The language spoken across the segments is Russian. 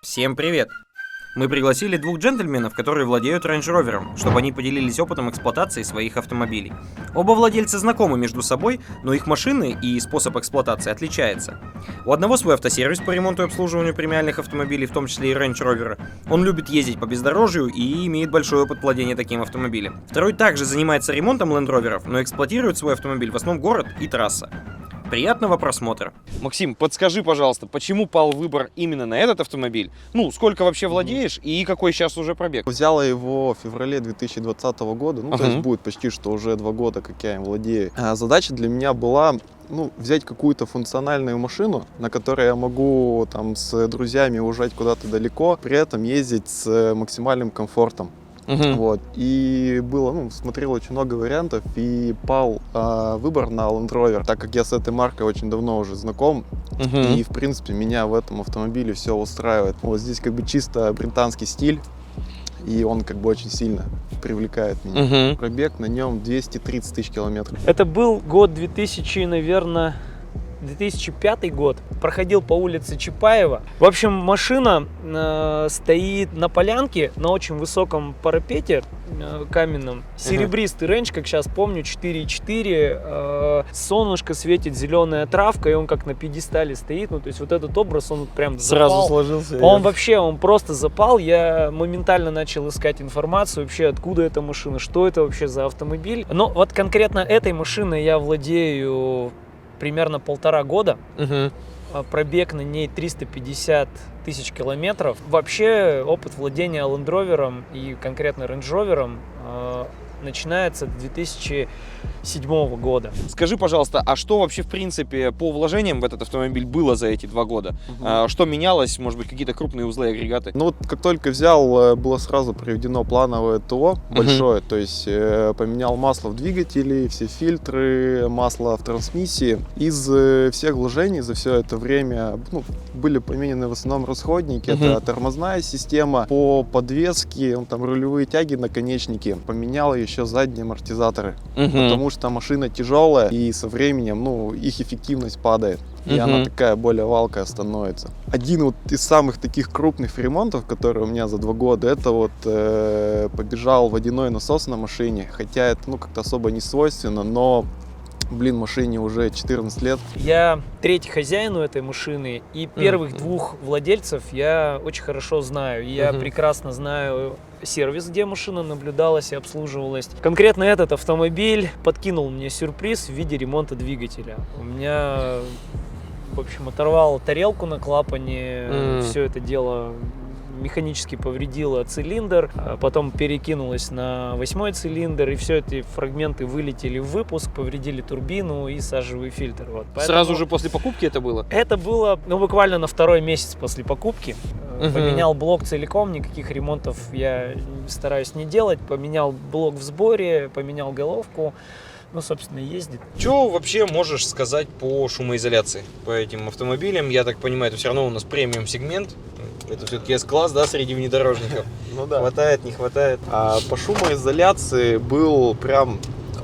Всем привет! Мы пригласили двух джентльменов, которые владеют Range Rover, чтобы они поделились опытом эксплуатации своих автомобилей. Оба владельца знакомы между собой, но их машины и способ эксплуатации отличается. У одного свой автосервис по ремонту и обслуживанию премиальных автомобилей, в том числе и Range Rover. Он любит ездить по бездорожью и имеет большой опыт владения таким автомобилем. Второй также занимается ремонтом Land Rover, но эксплуатирует свой автомобиль в основном город и трасса. Приятного просмотра. Максим, подскажи, пожалуйста, почему пал выбор именно на этот автомобиль? Ну, сколько вообще владеешь и какой сейчас уже пробег? Взяла его в феврале 2020 года, ну, то есть будет почти что уже два года, как я им владею. А задача для меня была ну, взять какую-то функциональную машину, на которой я могу там с друзьями уезжать куда-то далеко, при этом ездить с максимальным комфортом. Мгм. Вот. И было, ну, смотрел очень много вариантов, и пал а, выбор на Land Rover, так как я с этой маркой очень давно уже знаком, Мгм. и, в принципе, меня в этом автомобиле все устраивает. Вот здесь как бы чисто британский стиль, и он как бы очень сильно привлекает меня. Мгм. Пробег на нем 230 тысяч километров. Это был год 2000, наверное, 2005 год. Проходил по улице Чапаева. В общем, машина э, стоит на полянке на очень высоком парапете э, каменном. Серебристый рейндж, как сейчас помню, 4.4. Э, солнышко светит, зеленая травка, и он как на пьедестале стоит. Ну, то есть вот этот образ, он прям Сразу запал. сложился. Он вообще, он просто запал. Я моментально начал искать информацию вообще, откуда эта машина, что это вообще за автомобиль. Но вот конкретно этой машиной я владею примерно полтора года. А Пробег на ней 350 тысяч километров. Вообще опыт владения Land Rover и конкретно Range Rover э, начинается с 2007 года. Скажи, пожалуйста, а что вообще, в принципе, по вложениям в этот автомобиль было за эти два года? А, Что менялось? Может быть, какие-то крупные узлы и агрегаты? Ну вот как только взял, э, было сразу проведено плановое ТО большое, то есть э, поменял масло в двигателе, все фильтры, масло в трансмиссии. Из э, всех вложений за все это время ну, были поменены в основном расходники. Мгм. Это тормозная система, по подвеске, ну, там рулевые тяги, наконечники. Поменял еще задние амортизаторы, Мгм. потому что машина тяжелая и со временем ну, их эффективность падает. И Мгм. она такая более валкая становится. Один вот из самых таких крупных ремонтов, которые у меня за два года, это вот э, побежал водяной насос на машине. Хотя это ну как-то особо не свойственно, но блин, машине уже 14 лет. Я третий хозяин у этой машины, и первых двух владельцев я очень хорошо знаю. И Я Мгм. прекрасно знаю сервис, где машина наблюдалась и обслуживалась. Конкретно этот автомобиль подкинул мне сюрприз в виде ремонта двигателя. У меня, в общем, оторвал тарелку на клапане, М. все это дело механически повредило цилиндр, а потом перекинулось на восьмой цилиндр, и все эти фрагменты вылетели в выпуск, повредили турбину и сажевый фильтр. Вот. Сразу Поэтому же после покупки это было? Это было ну, буквально на второй месяц после покупки. Мгм. Поменял блок целиком, никаких ремонтов я стараюсь не делать. Поменял блок в сборе, поменял головку. Ну, собственно, ездит. Что вообще можешь сказать по шумоизоляции по этим автомобилям? Я так понимаю, это все равно у нас премиум сегмент. Это все-таки S-класс, да, среди внедорожников. Ну Хватает, не хватает. А по шумоизоляции был прям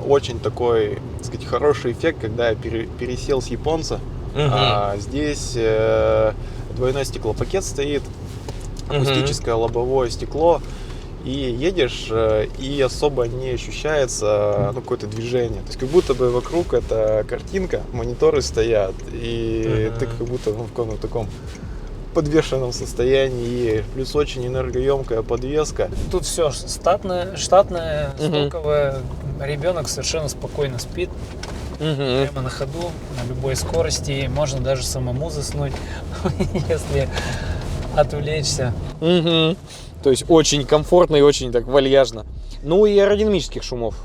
очень такой, так сказать, хороший эффект, когда я пере- пересел с японца. Мгм. А здесь э, двойной стеклопакет стоит, акустическое лобовое стекло. И едешь, э, и особо не ощущается ну, какое-то движение. То есть как будто бы вокруг это картинка, мониторы стоят, и Ага. ты как будто ну, в каком-то таком подвешенном состоянии. И плюс очень энергоемкая подвеска. Тут все штатное, штатное, Мгм. стоковое. Ребенок совершенно спокойно спит, Мгм. прямо на ходу, на любой скорости. Можно даже самому заснуть, если отвлечься. Мгм. То есть очень комфортно и очень так вальяжно. Ну и аэродинамических шумов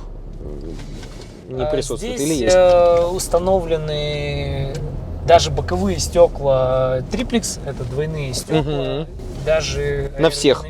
не А присутствует Здесь или есть? э, установлены даже боковые стекла триплекс, это двойные стекла. Мгм. Даже На всех?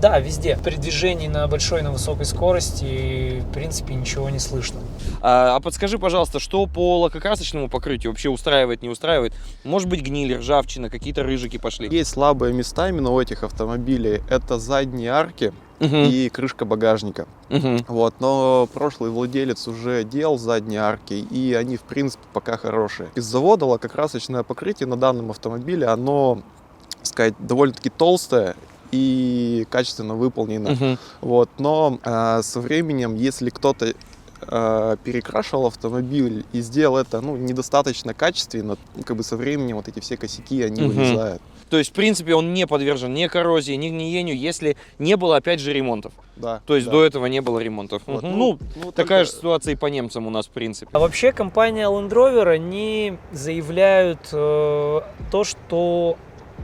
Да, везде. При движении на большой, на высокой скорости, в принципе, ничего не слышно. А, а подскажи, пожалуйста, что по лакокрасочному покрытию вообще устраивает, не устраивает? Может быть гниль, ржавчина, какие-то рыжики пошли? Есть слабые места именно у этих автомобилей. Это задние арки Мгм. и крышка багажника. Мгм. Вот, но прошлый владелец уже делал задние арки, и они, в принципе, пока хорошие. Из завода лакокрасочное покрытие на данном автомобиле, оно сказать, довольно-таки толстая и качественно выполнена. Вот, но э, со временем, если кто-то э, перекрашивал автомобиль и сделал это ну, недостаточно качественно, ну, как бы со временем вот эти все косяки, они Мгм. вылезают. То есть, в принципе, он не подвержен ни коррозии, ни гниению, если не было, опять же, ремонтов. Да, То есть да. до этого не было ремонтов. Вот, Мгм. Ну, ну, такая только- же ситуация и по немцам у нас, в принципе. А вообще компания Land Rover, они заявляют э, то, что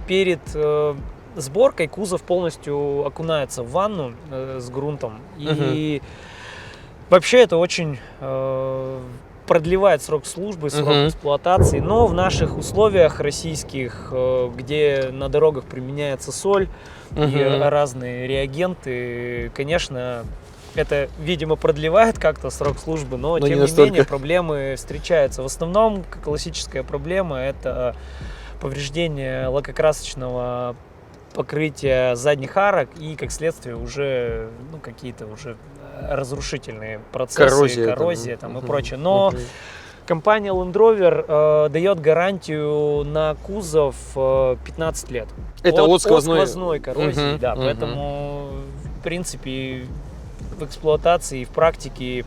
перед э, сборкой кузов полностью окунается в ванну э, с грунтом. И вообще это очень э, продлевает срок службы, срок Мгм. эксплуатации. Но в наших условиях российских, э, где на дорогах применяется соль и Мгм. разные реагенты, конечно, это, видимо, продлевает как-то срок службы, но, Но не тем не, настолько. менее проблемы встречаются. В основном классическая проблема это повреждение лакокрасочного покрытия задних арок и, как следствие, уже ну, какие-то уже разрушительные процессы, Коррозия там, коррозия там, и мгм. прочее. Но компания Land Rover э, дает гарантию на кузов э, 15 лет. Это от сквозной- сквозной коррозии, Мгм, да. мгм. Поэтому, в принципе, в эксплуатации и в практике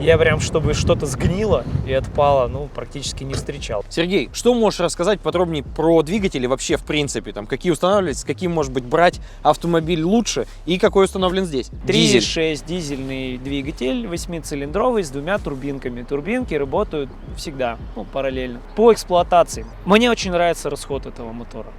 я прям, чтобы что-то сгнило и отпало, ну, практически не встречал. Сергей, что можешь рассказать подробнее про двигатели вообще, в принципе? Там, какие устанавливать, с каким, может быть, брать автомобиль лучше и какой установлен здесь? Дизель. 3.6 дизельный двигатель, 8-цилиндровый с двумя турбинками. Турбинки работают всегда, ну, параллельно. По эксплуатации. Мне очень нравится расход этого мотора.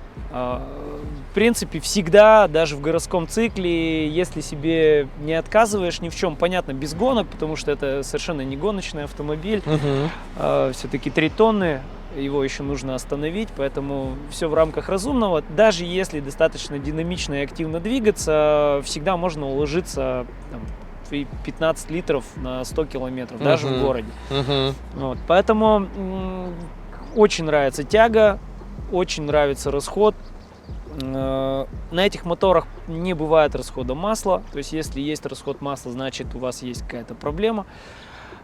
А, В принципе, всегда, даже в городском цикле, если себе не отказываешь ни в чем, понятно, без гонок, потому что это совершенно не гоночный автомобиль, Мгм. все-таки 3 тонны, его еще нужно остановить, поэтому все в рамках разумного. Даже если достаточно динамично и активно двигаться, всегда можно уложиться там, в 15 литров на 100 километров, даже в городе. Мгм. Вот, поэтому очень нравится тяга, очень нравится расход. Э, На этих моторах не бывает расхода масла. То есть, если есть расход масла, значит у вас есть какая-то проблема.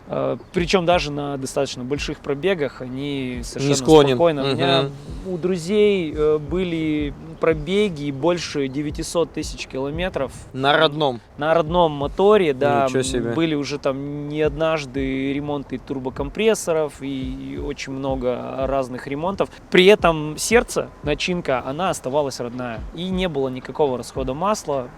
Э, Причем даже на достаточно больших пробегах они совершенно склонен. спокойно. У меня у друзей э, были пробеги больше 900 тысяч километров На родном. на родном моторе, да, Ничего себе. были уже там не однажды ремонты турбокомпрессоров и очень много разных ремонтов. При этом сердце, начинка, она оставалась родная. И не было никакого расхода масла,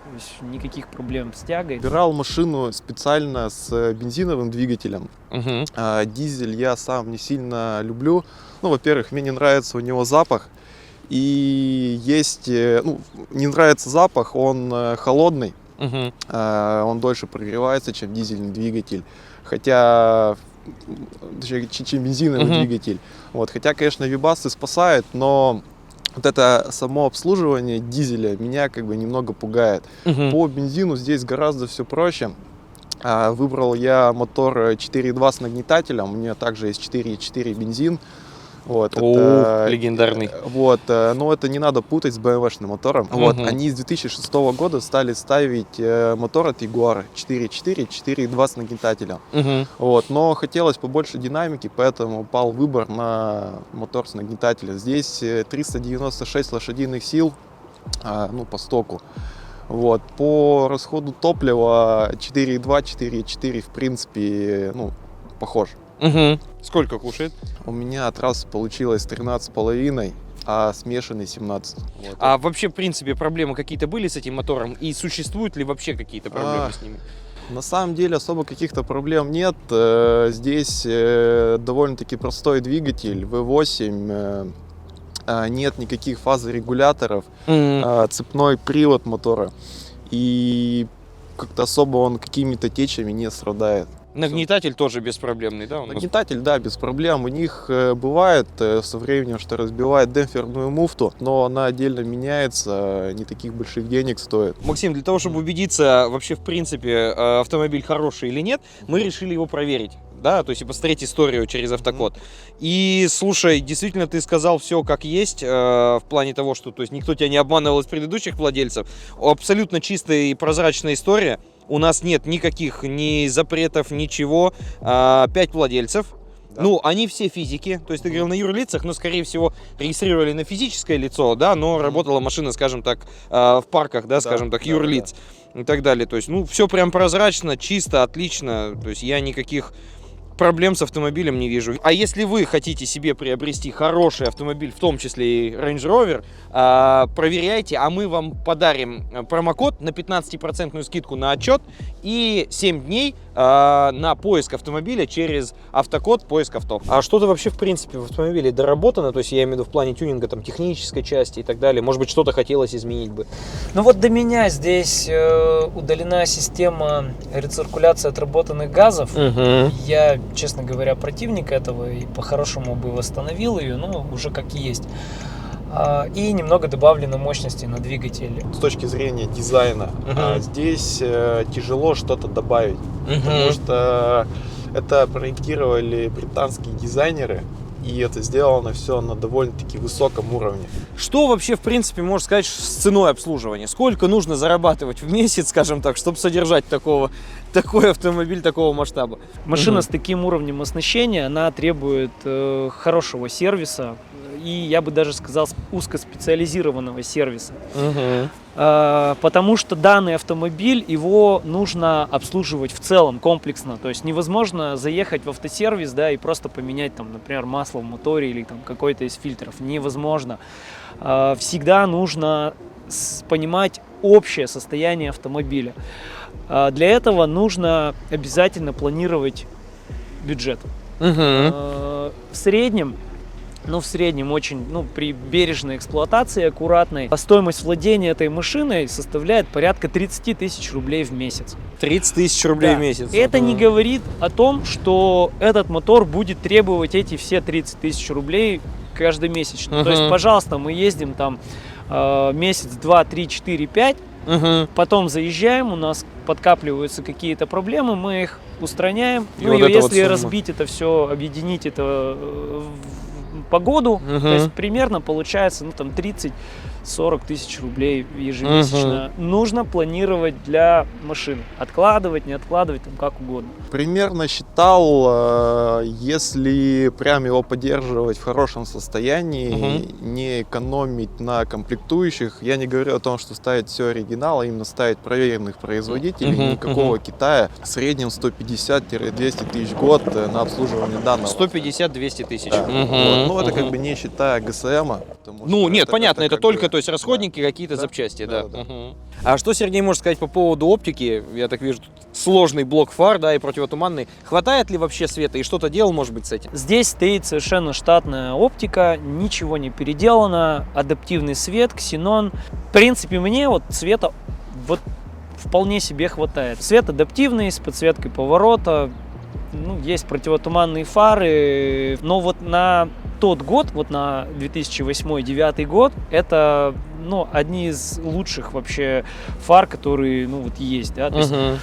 никаких проблем с тягой. Выбирал машину специально с э, бензиновым двигателем. Мгм. А, дизель я сам не сильно люблю. Ну, во-первых, мне не нравится у него запах. И есть, э, ну, не нравится запах, он э, холодный, Мгм. а, он дольше прогревается, чем дизельный двигатель. Хотя, точнее, чем бензиновый Мгм. двигатель. Вот, хотя, конечно, вибасы спасают, но вот это само обслуживание дизеля меня как бы немного пугает. Мгм. По бензину здесь гораздо все проще. А, Выбрал я мотор э, 4.2 с нагнетателем. У меня также есть 4.4 бензин. Вот, О, это- легендарный. э, Вот, э, но это не надо путать с BMW-шным мотором. Вот, Мгм. они с 2006 года стали ставить э, мотор от Jaguar 4.4, 4.2 с нагнетателем. Мгм. Вот, но хотелось побольше динамики, поэтому пал выбор на мотор с нагнетателем. Здесь э, 396 лошадиных сил, а, ну, по стоку. Вот, по расходу топлива 4.2, 4.4, в принципе, ну, похож. Мгм. Сколько кушает? У меня от раз получилось 13,5, а смешанный 17. Вот. А вообще, в принципе, проблемы какие-то были с этим мотором? И существуют ли вообще какие-то проблемы А, с ними? На самом деле особо каких-то проблем нет. Э, Здесь э, довольно-таки простой двигатель V8. А, Нет никаких фазорегуляторов, а, цепной привод мотора. И как-то особо он какими-то течами не страдает. Нагнетатель тоже беспроблемный, да? Нагнетатель, да, без проблем. У них э, бывает э, со временем, что разбивает демпферную муфту, но она отдельно меняется, э, не таких больших денег стоит. Максим, для того, чтобы убедиться, вообще, в принципе, автомобиль хороший или нет, мы решили его проверить. Да, то есть и посмотреть историю через автокод. И слушай, действительно, ты сказал все как есть, э, в плане того, что то есть никто тебя не обманывал из предыдущих владельцев. Абсолютно чистая и прозрачная история. У нас нет никаких ни запретов, ничего. А, Пять владельцев. Да. Ну, они все физики, то есть ты говорил на юрлицах, но, скорее всего, регистрировали на физическое лицо, да, но работала машина, скажем так, э, в парках, да, скажем так, да, юрлиц и так далее. То есть, ну, все прям прозрачно, чисто, отлично. То есть я никаких проблем с автомобилем не вижу. А если вы хотите себе приобрести хороший автомобиль, в том числе и Range Rover, а, проверяйте, а мы вам подарим э, промокод на 15% скидку на отчет и 7 дней а, на поиск автомобиля через автокод поиск авто. А что-то вообще в принципе в автомобиле доработано, то есть я имею в виду в плане тюнинга, там технической части и так далее. Может быть что-то хотелось изменить бы. Ну вот до меня здесь э, удалена система рециркуляции отработанных газов. Угу. Я, честно говоря, противник этого и по-хорошему бы восстановил ее, но уже как есть. А, И немного добавлено мощности на двигателе. С точки зрения дизайна, а, здесь э, тяжело что-то добавить, потому что это проектировали британские дизайнеры, и это сделано все на довольно-таки высоком уровне. Что вообще, в принципе, можно сказать с ценой обслуживания? Сколько нужно зарабатывать в месяц, скажем так, чтобы содержать такого, такой автомобиль такого масштаба? Машина Мгм. с таким уровнем оснащения, она требует э, хорошего сервиса и, я бы даже сказал, узкоспециализированного сервиса. А, Потому что данный автомобиль, его нужно обслуживать в целом, комплексно. То есть невозможно заехать в автосервис, да, и просто поменять, там, например, масло в моторе или там какой-то из фильтров. Невозможно. А, Всегда нужно понимать общее состояние автомобиля. А, Для этого нужно обязательно планировать бюджет. Э, В среднем, ну в среднем очень, ну при бережной эксплуатации, аккуратной, а стоимость владения этой машиной составляет порядка 30 тысяч рублей в месяц. 30 тысяч рублей Да. в месяц. Это не Мгм. говорит о том, что этот мотор будет требовать эти все 30 тысяч рублей каждомесячно. То есть, пожалуйста, мы ездим там э, месяц, два, три, четыре, пять, Мгм. потом заезжаем, у нас подкапливаются какие-то проблемы, мы их устраняем. И ну вот и вот если сумма. разбить это все, объединить это э, в погоду, Мгм. то есть примерно получается ну, там 30-40 тысяч рублей ежемесячно. Нужно планировать для машины. Откладывать, не откладывать, там как угодно. Примерно считал, э, если прям его поддерживать в хорошем состоянии, не экономить на комплектующих, я не говорю о том, что ставить все оригинал, а именно ставить проверенных производителей, Мгм, никакого мгм. Китая, в среднем 150-200 тысяч год э, на обслуживание данного. 150-200 тысяч. Да. Мгм. Вот. Ну, это как Мгм. бы не считая ГСМа. потому Ну, что нет, понятно, это, как только, бы- то есть да. расходники, какие-то Да, запчасти, да. да, да. Мгм. А что Сергей может сказать по поводу оптики? Я так вижу, тут сложный блок фар, да, и противотуманный. Хватает ли вообще света и что-то делал, может быть, с этим? Здесь стоит совершенно штатная оптика, ничего не переделано, адаптивный свет, ксенон. В принципе, мне вот цвета вот вполне себе хватает. Свет адаптивный, с подсветкой поворота, ну, есть противотуманные фары, но вот на тот год, вот на 2008-2009 год, это ну, одни из лучших вообще фар, которые ну, вот есть. Да? То есть Мгм.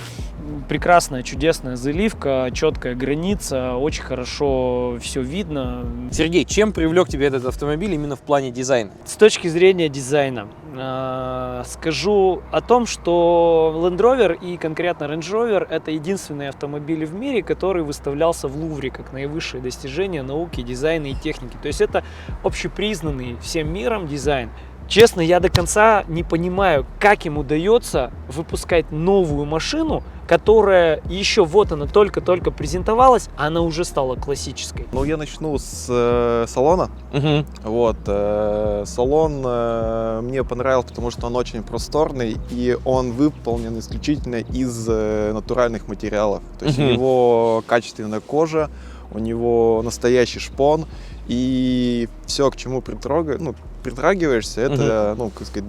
Прекрасная, чудесная заливка, четкая граница, очень хорошо все видно. Сергей, чем привлек тебя этот автомобиль именно в плане дизайна? С точки зрения дизайна, э, скажу о том, что Land Rover и конкретно Range Rover это единственные автомобили в мире, который выставлялся в Лувре как наивысшее достижение науки, дизайна и техники. То есть это общепризнанный всем миром дизайн. Честно, я до конца не понимаю, как им удается выпускать новую машину, которая еще вот она только-только презентовалась, а она уже стала классической. Ну, я начну с э, салона. Мгм. Вот, э, салон э, мне понравился, потому что он очень просторный и он выполнен исключительно из э, натуральных материалов. То есть Мгм. у него качественная кожа, у него настоящий шпон и все, к чему притрога- ну, притрагиваешься, это, ну, как сказать,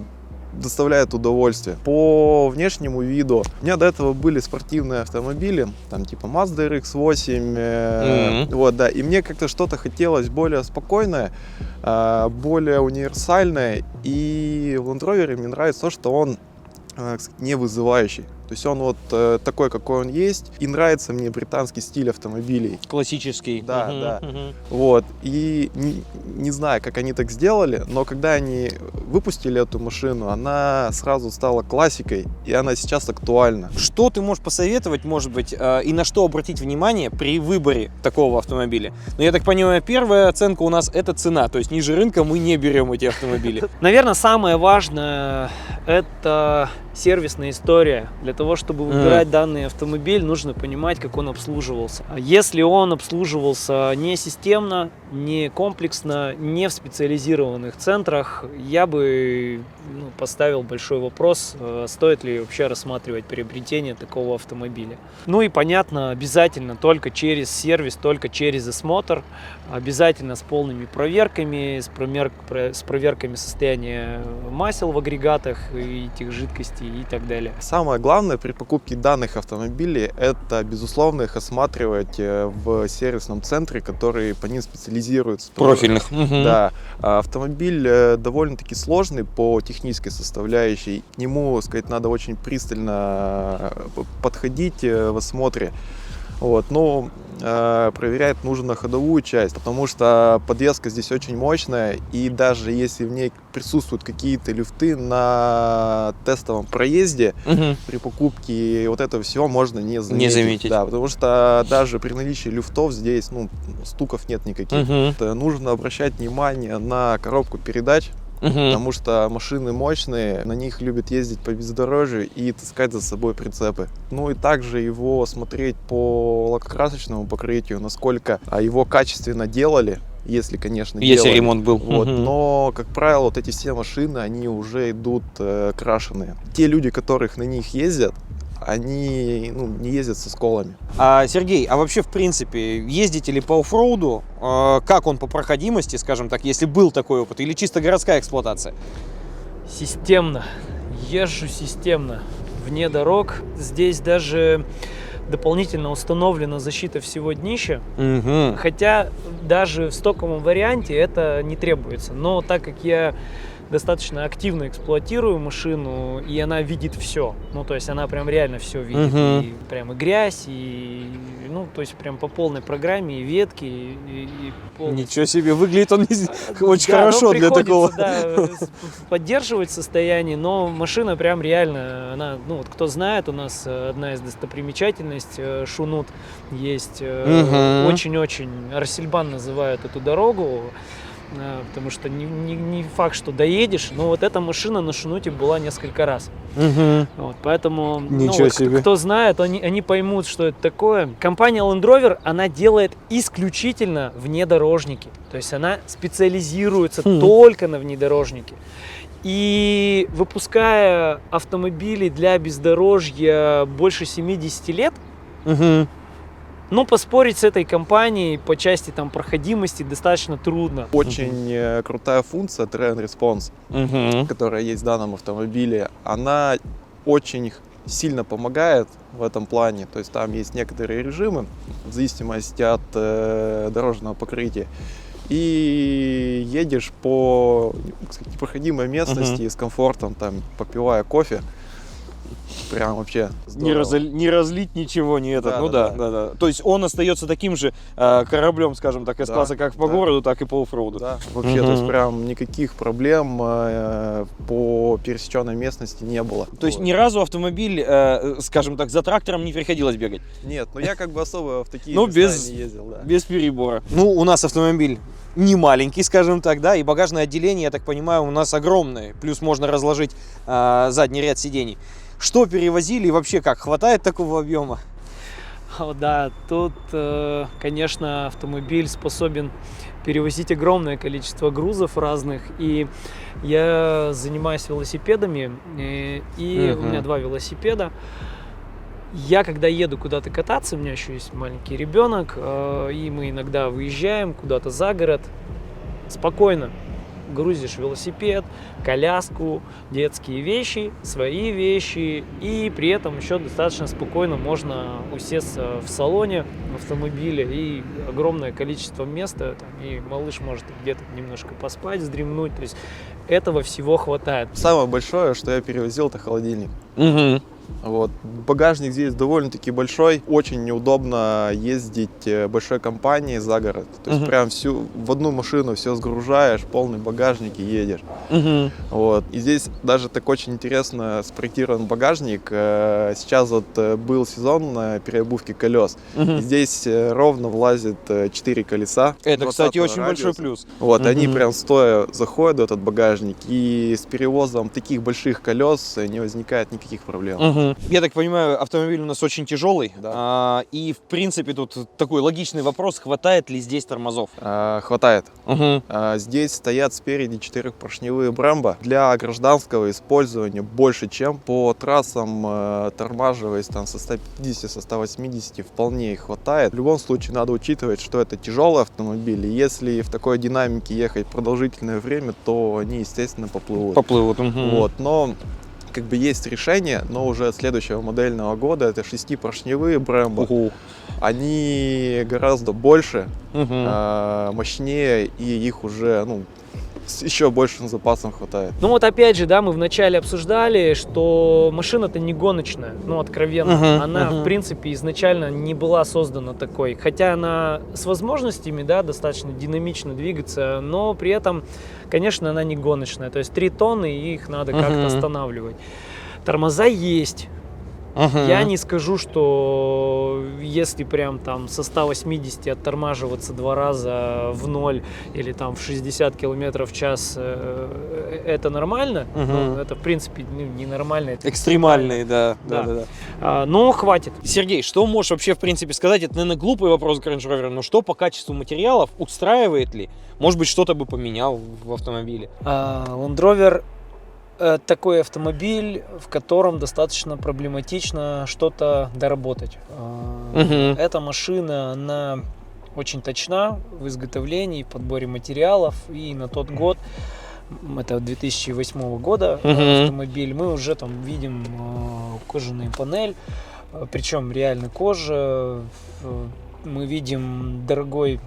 доставляет удовольствие. По внешнему виду, у меня до этого были спортивные автомобили, там типа Mazda RX-8, э, вот, да, и мне как-то что-то хотелось более спокойное, а, более универсальное, и в Land Rover мне нравится то, что он э, не вызывающий. То есть он вот э, такой, какой он есть. И нравится мне британский стиль автомобилей. Классический. Да, Мгм, да. мгм. Вот. И не, не знаю, как они так сделали, но когда они выпустили эту машину, она сразу стала классикой, и она сейчас актуальна. Что ты можешь посоветовать, может быть, э, и на что обратить внимание при выборе такого автомобиля? Ну, я так понимаю, первая оценка у нас это цена, то есть ниже рынка мы не берем эти автомобили. Наверное, самое важное это сервисная история. Для того, чтобы выбирать данный автомобиль, нужно понимать, как он обслуживался. А Если он обслуживался не системно, не комплексно, не в специализированных центрах, я бы ну, поставил большой вопрос, э, стоит ли вообще рассматривать приобретение такого автомобиля. Ну и понятно, обязательно только через сервис, только через осмотр, обязательно с полными проверками, с, промер- про- с проверками состояния масел в агрегатах и этих жидкостей и так далее. Самое главное при покупке данных автомобилей это, безусловно, их осматривать э, в сервисном центре, который по ним специализируется. Профильных. Да, а автомобиль э, довольно-таки сложный по технической составляющей. К нему, сказать, надо очень пристально э, подходить в осмотре. Вот, но э, проверять нужно ходовую часть, потому что подвеска здесь очень мощная, и даже если в ней присутствуют какие-то люфты на тестовом проезде, Мгм. при покупке вот этого всего можно не заметить. заметить. Да, потому что даже при наличии люфтов здесь, ну, стуков нет никаких. Это нужно обращать внимание на коробку передач, Мгм. потому что машины мощные, на них любят ездить по бездорожью и таскать за собой прицепы. Ну и также его смотреть по лакокрасочному покрытию, насколько а, его качественно делали, если, конечно, Если делали. ремонт был. Вот, Мгм. но, как правило, вот эти все машины, они уже идут э, крашеные. Те люди, которых на них ездят, они ну, не ездят со сколами. А, Сергей, а вообще, в принципе, ездите ли по оффроуду? А, Как он по проходимости, скажем так, если был такой опыт? Или чисто городская эксплуатация? Системно. Езжу системно. Вне дорог. Здесь даже дополнительно установлена защита всего днища. Мгм. Хотя даже в стоковом варианте это не требуется. Но так как я достаточно активно эксплуатирую машину, и она видит все. Ну, то есть она прям реально все видит. Мгм. И прям и грязь, и ну, то есть прям по полной программе, и ветки, и, и- полностью. Ничего себе, выглядит он не- очень Да, ну, хорошо для такого. да, поддерживать состояние, но машина прям реально, она, ну вот кто знает, у нас э, одна из достопримечательностей, э, Шунут есть, э, очень-очень, Арсельбан называют эту дорогу, потому что не, не- не факт, что доедешь, но вот эта машина на Шунуте была несколько раз. Мгм. Вот, поэтому, ну, Ничего вот кто- себе. кто знает, они, они поймут, что это такое. Компания Land Rover, она делает исключительно внедорожники. То есть она специализируется Хм. только на внедорожнике. И выпуская автомобили для бездорожья больше 70 лет, Мгм. Ну, поспорить с этой компанией по части там проходимости достаточно трудно. Очень э, крутая функция Train Response, Мгм. которая есть в данном автомобиле, она очень сильно помогает в этом плане. То есть там есть некоторые режимы в зависимости от э, дорожного покрытия. И едешь по сказать, непроходимой местности с комфортом, там, попивая кофе. Прям вообще Не, разли- не разлить ничего, не это. Да, ну да, да, да, да, То есть он остается таким же э, кораблем, скажем так, из Да, класса как по да. городу, так и по оффроуду. Да, вообще, то есть прям никаких проблем э, по пересеченной местности не было. То есть Вот. ни разу автомобиль, э, скажем так, за трактором не приходилось бегать. Нет, ну я как бы особо в такие Ну, места без- не ездил, да. Без перебора. Ну, у нас автомобиль не маленький, скажем так, да, и багажное отделение, я так понимаю, у нас огромное. Плюс можно разложить э, задний ряд сидений. Что перевозили и вообще как? Хватает такого объема? О, Да, тут, э, конечно, автомобиль способен перевозить огромное количество грузов разных. И я занимаюсь велосипедами, э, и у Мгм. меня два велосипеда. Я, когда еду куда-то кататься, у меня еще есть маленький ребенок, э, и мы иногда выезжаем куда-то за город, спокойно грузишь велосипед, коляску, детские вещи, свои вещи, и при этом еще достаточно спокойно можно усесться в салоне автомобиля и огромное количество места, там, и малыш может где-то немножко поспать, вздремнуть, то есть этого всего хватает. Самое большое, что я перевозил, это холодильник. Мгм. Вот. Багажник здесь довольно-таки большой. Очень неудобно ездить э, большой компанией за город. То есть Мгм. прям всю в одну машину все сгружаешь, полный багажник и едешь. Мгм. Вот. И здесь даже так очень интересно спроектирован багажник. Э, Сейчас вот э, был сезон э, переобувки колес. Мгм. здесь ровно влазит 4 колеса. Это, кстати, 20-го очень большой плюс. Вот, они прям стоя заходят в этот багажник, и с перевозом таких больших колес не возникает никаких проблем. Мгм. Я так понимаю, автомобиль у нас очень тяжелый. Да. А, и, в принципе, тут такой логичный вопрос, хватает ли здесь тормозов? А, хватает. Мгм. А, Здесь стоят спереди четырехпоршневые Брэмбо. Для гражданского использования больше, чем по трассам, э, тормаживаясь там со 150, со 180, вполне их хватает. В любом случае надо учитывать, что это тяжелый автомобиль, и если в такой динамике ехать продолжительное время, то они, естественно, поплывут. Поплывут. мгм. Вот, но как бы есть решение, но уже от следующего модельного года это шестипоршневые Brembo. Уху. Они гораздо больше, Мгм. а, мощнее, и их уже ну, еще большим запасом хватает. Ну вот опять же, да, мы вначале обсуждали, что машина-то не гоночная, ну откровенно. Мгм, она, мгм. в принципе, изначально не была создана такой. Хотя она с возможностями, да, достаточно динамично двигаться, но при этом, конечно, она не гоночная. То есть 3 тонны, и их надо как-то Мгм. останавливать. Тормоза есть. Мгм. Я не скажу, что если прям там со 180 оттормаживаться два раза в ноль или там в 60 километров в час, э, это нормально. Мгм. Ну, это, в принципе, ну, ненормально. Это Экстремальные, да. да. Да. да, да. А, но хватит. Сергей, что можешь вообще в принципе сказать? Это, наверное, глупый вопрос к Range Rover, но что по качеству материалов, устраивает ли? Может быть, что-то бы поменял в автомобиле? А, Land Rover э, такой автомобиль, в котором достаточно проблематично что-то доработать. Мгм. Эта машина, она очень точна в изготовлении, подборе материалов. И на тот год, это 2008 года э, Мгм. автомобиль, мы уже там видим э, кожаную панель, э, причем реально кожа. Э, Мы видим дорогой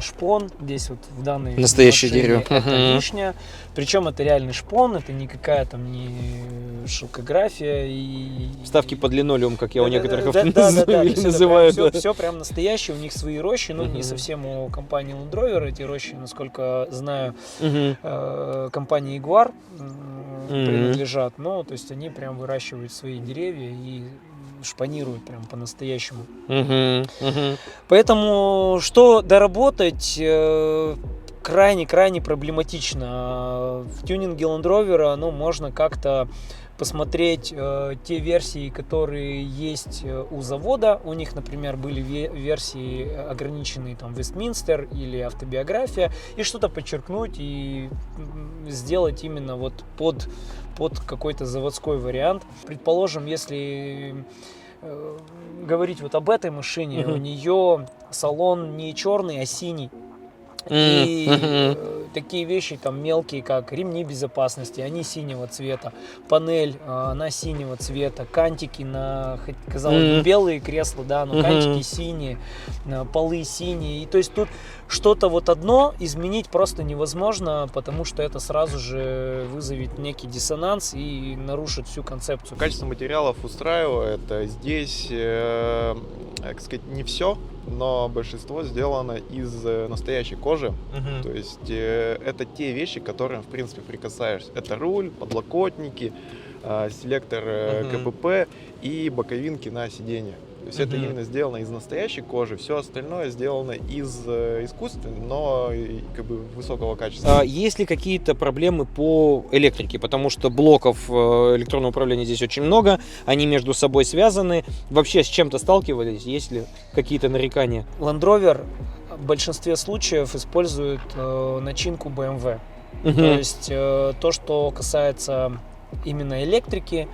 шпон здесь вот в данной Настоящее машине дерево. Это Мгм. вишня. Причем это реальный шпон, это никакая там не шелкография и Ставки под линолеум, как я у некоторых автомобилей называю. да. Все, прям настоящее, у них свои рощи, ну Мгм. не совсем у компании Land Rover эти рощи, насколько знаю, Мгм. э, компании Iguar м, Мгм. принадлежат, но то есть они прям выращивают свои деревья и шпанируют прям по-настоящему. Мгм. Мгм. Поэтому что доработать э, крайне-крайне проблематично. В тюнинге Land Rover ну, можно как-то посмотреть э, те версии, которые есть э, у завода. У них, например, были ве- версии ограниченные там Вестминстер или автобиография, и что-то подчеркнуть и сделать именно вот под, под какой-то заводской вариант. Предположим, если э, говорить вот об этой машине, Мгм. у нее салон не черный, а синий. И э, такие вещи там мелкие, как ремни безопасности, они синего цвета, панель, э, она синего цвета, кантики на, хоть, казалось бы, белые кресла, да, но кантики синие, э, полы синие. И то есть тут что-то вот одно изменить просто невозможно, потому что это сразу же вызовет некий диссонанс и нарушит всю концепцию. Качество материалов устраивает. Э, Здесь, э, как сказать, не все, но большинство сделано из э, настоящей кожи. Мгм. То есть э, это те вещи, к которым, в принципе, прикасаешься. Это руль, подлокотники, э, селектор э. КПП и боковинки на сиденье. То есть это Мгм. именно сделано из настоящей кожи, все остальное сделано из э, искусственной, но и, как бы высокого качества. А есть ли какие-то проблемы по электрике? Потому что блоков э, электронного управления здесь очень много, они между собой связаны. Вообще с чем-то сталкивались? Есть ли какие-то нарекания? Land Rover в большинстве случаев использует э, начинку BMW. То Мгм. есть э, то, что касается именно электрики,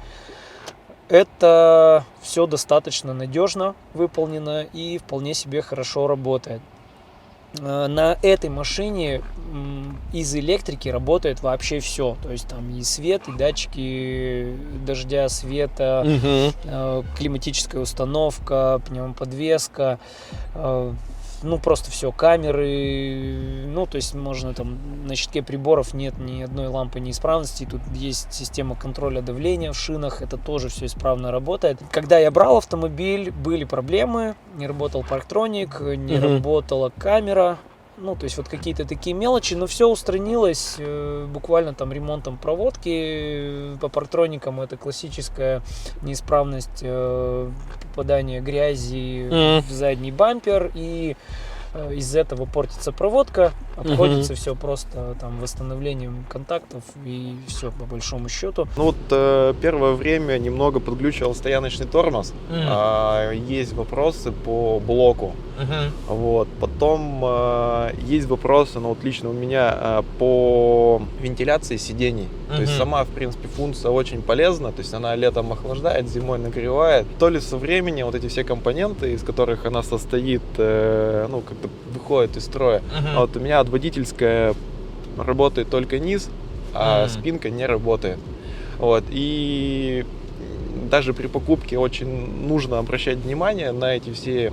это все достаточно надежно выполнено и вполне себе хорошо работает. Э, На этой машине из электрики работает вообще все. То есть там и свет, и датчики дождя, света, э, климатическая установка, пневмоподвеска, э, ну, просто все, камеры, ну, то есть можно там на щитке приборов нет ни одной лампы неисправности, тут есть система контроля давления в шинах, это тоже все исправно работает. Когда я брал автомобиль, были проблемы, не работал парктроник, не Мгм. работала камера, ну, то есть вот какие-то такие мелочи, но все устранилось э, буквально там ремонтом проводки э, по парктроникам. Это классическая неисправность э, попадания грязи Мгм. в задний бампер и э, из этого портится проводка, обходится все просто там восстановлением контактов и все по большому счету. Ну вот э, первое время немного подглючивал стояночный тормоз. А, есть вопросы по блоку. Вот. Потом э, есть вопросы, ну вот лично у меня э, по вентиляции сидений. То есть сама, в принципе, функция очень полезна. То есть она летом охлаждает, зимой нагревает. То ли со временем вот эти все компоненты, из которых она состоит, э, ну как-то выходят из строя. А вот у меня от водительская работает только низ, а Мгм. спинка не работает. Вот. И даже при покупке очень нужно обращать внимание на эти все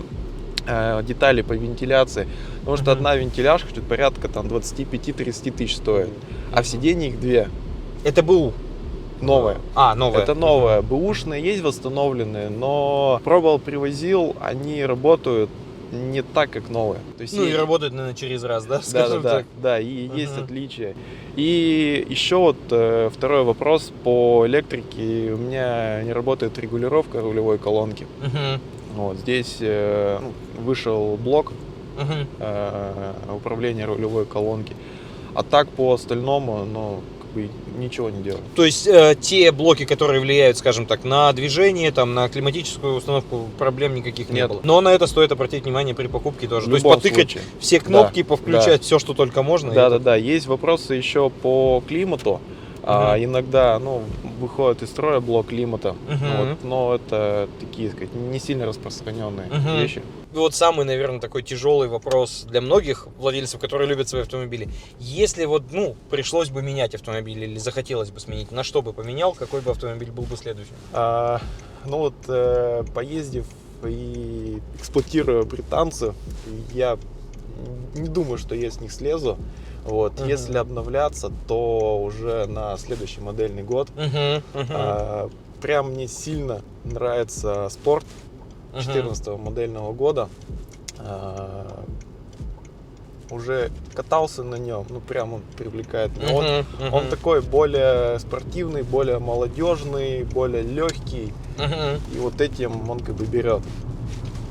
э, детали по вентиляции. Потому что Мгм. одна вентиляшка что-то порядка там 25-30 тысяч стоит. А в сиденье их две. Это был Новые. А, новое. Это новое. Бэушные есть восстановленные, но пробовал, привозил, они работают не так, как новые. То есть Ну и есть- работает, наверное, через раз, да? да, да, скажем да, так? да, и есть Мгм. отличия. И еще вот э, второй вопрос по электрике. У меня не работает регулировка рулевой колонки. Мгм. Вот здесь э, ну, вышел блок Мгм. э, управления рулевой колонки. А так по остальному, ну, бы ничего не делаю. То есть э, те блоки, которые влияют, скажем так, на движение, там, на климатическую установку, проблем никаких не Нет. было. Но на это стоит обратить внимание при покупке тоже. В То есть потыкать случае. все кнопки, повключать все, что только можно. и Да, это- да, да. Есть вопросы еще по климату. А, иногда, ну, выходит из строя блок климата. Вот, но это такие, сказать, не сильно распространенные вещи. Вот самый, наверное, такой тяжелый вопрос для многих владельцев, которые любят свои автомобили. Если вот, ну, пришлось бы менять автомобиль или захотелось бы сменить, на что бы поменял, какой бы автомобиль был бы следующим? А, ну вот, э, поездив и эксплуатируя британцев, я не думаю, что я с них слезу. Вот, Мгм. если обновляться, то уже на следующий модельный год. Мгм, мгм, А, прям мне сильно нравится спорт мгм. 14 модельного года. А, уже катался на нем, ну прям он привлекает меня. Он, Мгм, мгм, он такой более спортивный, более молодежный, более легкий. мгм. И вот этим он как бы берет.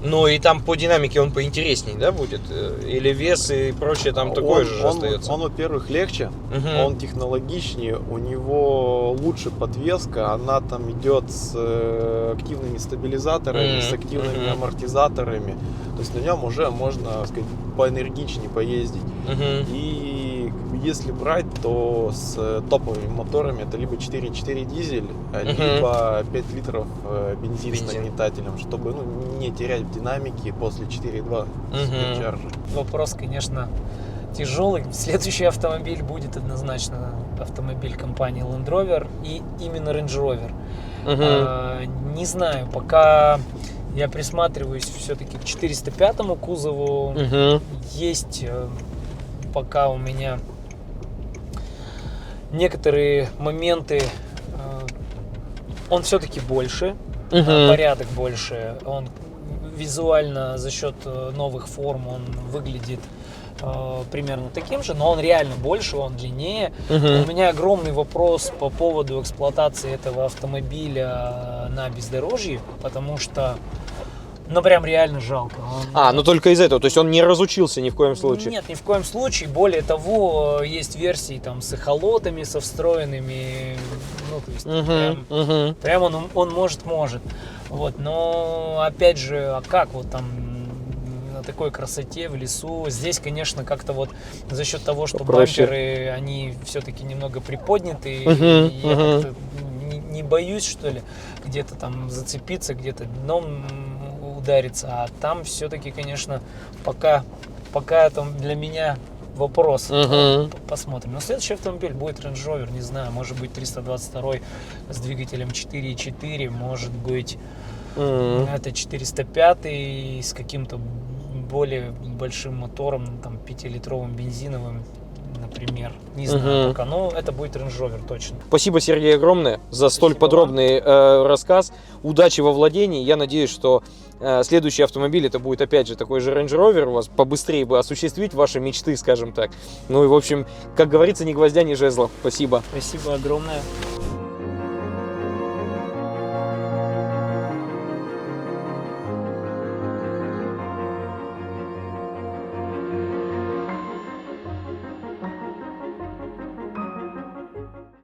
Ну и там по динамике он поинтересней, да, будет? Э, Или вес и прочее там такое он, же он, остается? Он, во-первых, легче, Мгм. он технологичнее, у него лучше подвеска, она там идет с э, активными стабилизаторами, Мгм, с активными мгм. амортизаторами. То есть на нем уже можно, так сказать, поэнергичнее поездить. Мгм. И если брать, то с э, топовыми моторами это либо 4.4 дизель, Мгм. либо 5 литров э, бензин, с Бензин. нагнетателем, чтобы ну, не терять в динамике после 4.2 Мгм. суперчарджа. Вопрос, конечно, тяжелый. Следующий автомобиль будет однозначно автомобиль компании Land Rover и именно Range Rover. Мгм. А, не знаю, пока я присматриваюсь все-таки к 405 кузову. Мгм. Есть э, пока у меня некоторые моменты. э, Он все-таки больше, на порядок больше. Он визуально за счет э, новых форм он выглядит э, примерно таким же, но он реально больше, он длиннее. Мгм. У меня огромный вопрос по поводу эксплуатации этого автомобиля на бездорожье, потому что, ну прям реально жалко. Он- А, ну только из этого, то есть он не разучился ни в коем случае. Нет, ни в коем случае. Более того, есть версии там с эхолотами, со встроенными, ну то есть Мгм, прям, мгм. прям он, он может, может. Вот, но опять же, а как вот там на такой красоте в лесу. Здесь, конечно, как-то вот за счет того, что Попроще. бамперы, они все-таки немного приподняты, Мгм, и я мгм. как-то не, не боюсь, что ли, где-то там зацепиться, где-то дном удариться. А там все-таки, конечно, пока, пока там для меня вопрос. Мгм. Посмотрим. Но следующий автомобиль будет Range Rover, не знаю, может быть 322 с двигателем 4.4, может быть Мгм. это 405 с каким-то более большим мотором, там, 5-литровым бензиновым, например. Не знаю Мгм. пока, но это будет Range Rover точно. Спасибо, Сергей, огромное за столь Спасибо подробный э, рассказ. Удачи во владении. Я надеюсь, что э, следующий автомобиль это будет опять же такой же Range Rover. У вас побыстрее бы осуществить ваши мечты, скажем так. Ну и, в общем, как говорится, ни гвоздя, ни жезла. Спасибо. Спасибо огромное.